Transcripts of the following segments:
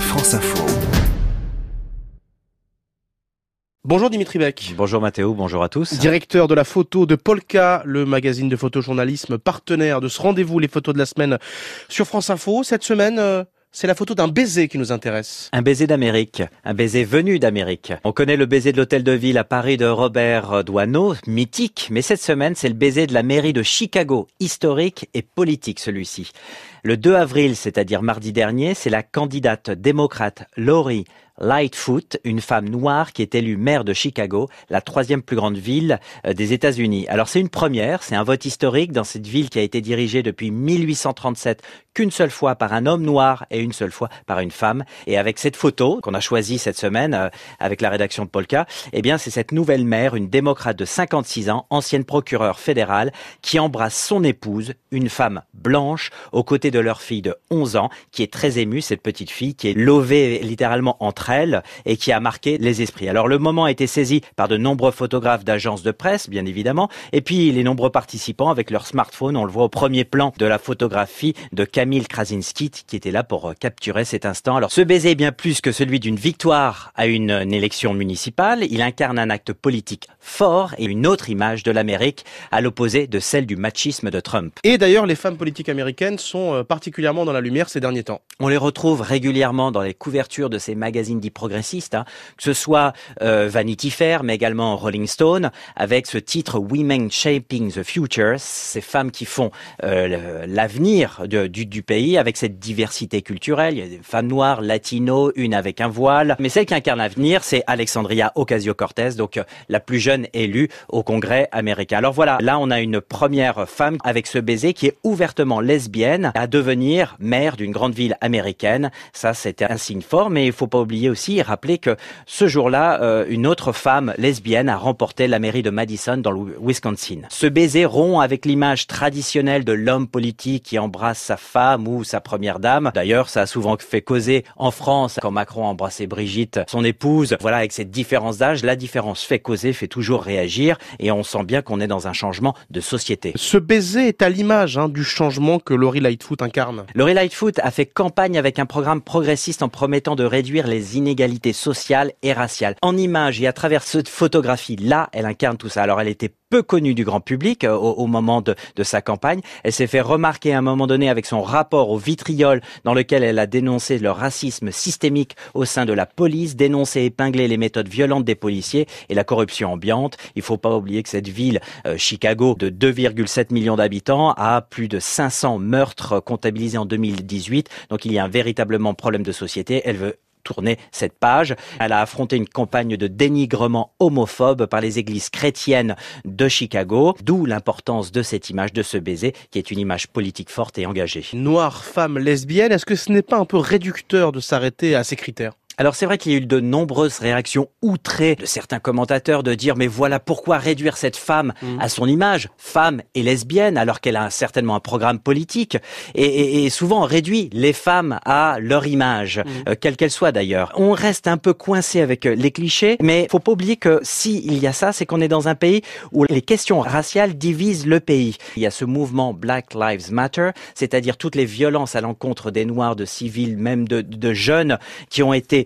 France Info. Bonjour Dimitri Beck. Bonjour Mathéo, bonjour à tous. Directeur de la photo de Polka, le magazine de photojournalisme partenaire de ce rendez-vous Les photos de la semaine sur France Info. Cette semaine, euh, c'est la photo d'un baiser qui nous intéresse. Un baiser d'Amérique, un baiser venu d'Amérique. On connaît le baiser de l'hôtel de ville à Paris de Robert Doisneau, mythique, mais cette semaine, c'est le baiser de la mairie de Chicago, historique et politique celui-ci. Le 2 avril, c'est-à-dire mardi dernier, c'est la candidate démocrate Lori Lightfoot, une femme noire qui est élue maire de Chicago, la troisième plus grande ville euh, des États-Unis. Alors c'est une première, c'est un vote historique dans cette ville qui a été dirigée depuis 1837 qu'une seule fois par un homme noir et une seule fois par une femme. Et avec cette photo qu'on a choisie cette semaine euh, avec la rédaction de Polka, eh bien c'est cette nouvelle maire, une démocrate de 56 ans, ancienne procureure fédérale, qui embrasse son épouse, une femme blanche, aux côtés de leur fille de 11 ans, qui est très émue, cette petite fille, qui est lovée littéralement entre elle et qui a marqué les esprits. Alors le moment a été saisi par de nombreux photographes d'agences de presse, bien évidemment, et puis les nombreux participants avec leur smartphone. On le voit au premier plan de la photographie de Camille Krasinski qui était là pour euh, capturer cet instant. Alors ce baiser est bien plus que celui d'une victoire à une, une élection municipale. Il incarne un acte politique fort et une autre image de l'Amérique à l'opposé de celle du machisme de Trump. Et d'ailleurs, les femmes politiques américaines sont euh, particulièrement dans la lumière ces derniers temps. On les retrouve régulièrement dans les couvertures de ces magazines dit progressiste, hein, que ce soit euh, Vanity Fair, mais également Rolling Stone, avec ce titre Women Shaping the Future, ces femmes qui font euh, l'avenir du, pays avec cette diversité culturelle. Il y a des femmes noires, latino, une avec un voile, mais celle qui incarne l'avenir, c'est Alexandria Ocasio-Cortez, donc euh, la plus jeune élue au Congrès américain. Alors voilà, là on a une première femme avec ce baiser qui est ouvertement lesbienne devenir maire d'une grande ville américaine. Ça, c'était un signe fort, mais il faut pas oublier aussi rappeler que ce jour-là, euh, une autre femme lesbienne a remporté la mairie de Madison dans le Wisconsin. Ce baiser rompt avec l'image traditionnelle de l'homme politique qui embrasse sa femme ou sa première dame. D'ailleurs, ça a souvent fait causer en France quand Macron a embrassé Brigitte, son épouse. Voilà, avec cette différence d'âge, la différence fait causer, fait toujours réagir et on sent bien qu'on est dans un changement de société. Ce baiser est à l'image hein, du changement que Laurie Lightfoot incarne. Laurie Lightfoot a fait campagne avec un programme progressiste en promettant de réduire les inégalités sociales et raciales. En images et à travers cette photographie-là, elle incarne tout ça. Alors elle était peu connue du grand public euh, au, moment de, sa campagne. Elle s'est fait remarquer à un moment donné avec son rapport au vitriol dans lequel elle a dénoncé le racisme systémique au sein de la police, dénoncé et épinglé les méthodes violentes des policiers et la corruption ambiante. Il faut pas oublier que cette ville, euh, Chicago, de 2,7 millions d'habitants, a plus de 500 meurtres comptabilisés en 2018. Donc il y a un véritablement problème de société. Elle veut tourner cette page. Elle a affronté une campagne de dénigrement homophobe par les églises chrétiennes de Chicago, d'où l'importance de cette image, de ce baiser, qui est une image politique forte et engagée. Noire, femme, lesbienne, est-ce que ce n'est pas un peu réducteur de s'arrêter à ces critères? Alors c'est vrai qu'il y a eu de nombreuses réactions outrées de certains commentateurs de dire mais voilà pourquoi réduire cette femme mm. à son image, femme et lesbienne, alors qu'elle a certainement un programme politique, et, et, souvent on réduit les femmes à leur image, mm. euh, quelle qu'elle soit d'ailleurs. On reste un peu coincé avec euh, les clichés, mais faut pas oublier que si il y a ça, c'est qu'on est dans un pays où les questions raciales divisent le pays. Il y a ce mouvement Black Lives Matter, c'est-à-dire toutes les violences à l'encontre des Noirs, de civils, même de, de jeunes qui ont été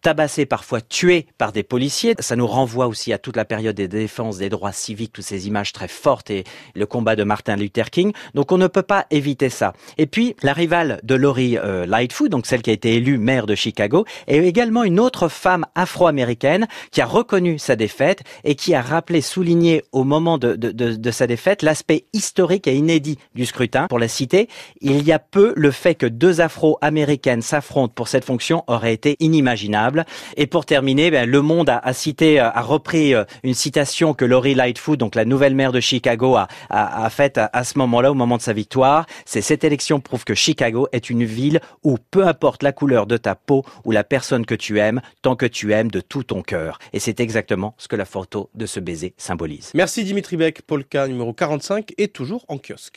tabassés, parfois tués par des policiers. Ça nous renvoie aussi à toute la période des défenses des droits civiques, toutes ces images très fortes et le combat de Martin Luther King. Donc on ne peut pas éviter ça. Et puis la rivale de Lori euh, Lightfoot, donc celle qui a été élue maire de Chicago, est également une autre femme afro-américaine qui a reconnu sa défaite et qui a rappelé, souligné au moment de, de, sa défaite l'aspect historique et inédit du scrutin. Pour la citer, il y a peu le fait que deux afro-américaines s'affrontent pour cette fonction aurait été inimaginable. Et pour terminer, ben, Le Monde a, cité, euh, a repris euh, une citation que Lori Lightfoot, donc la nouvelle maire de Chicago, a, faite à, ce moment-là, au moment de sa victoire. C'est cette élection prouve que Chicago est une ville où peu importe la couleur de ta peau ou la personne que tu aimes, tant que tu aimes de tout ton cœur. Et c'est exactement ce que la photo de ce baiser symbolise. Merci Dimitri Beck. Polka numéro 45 est toujours en kiosque.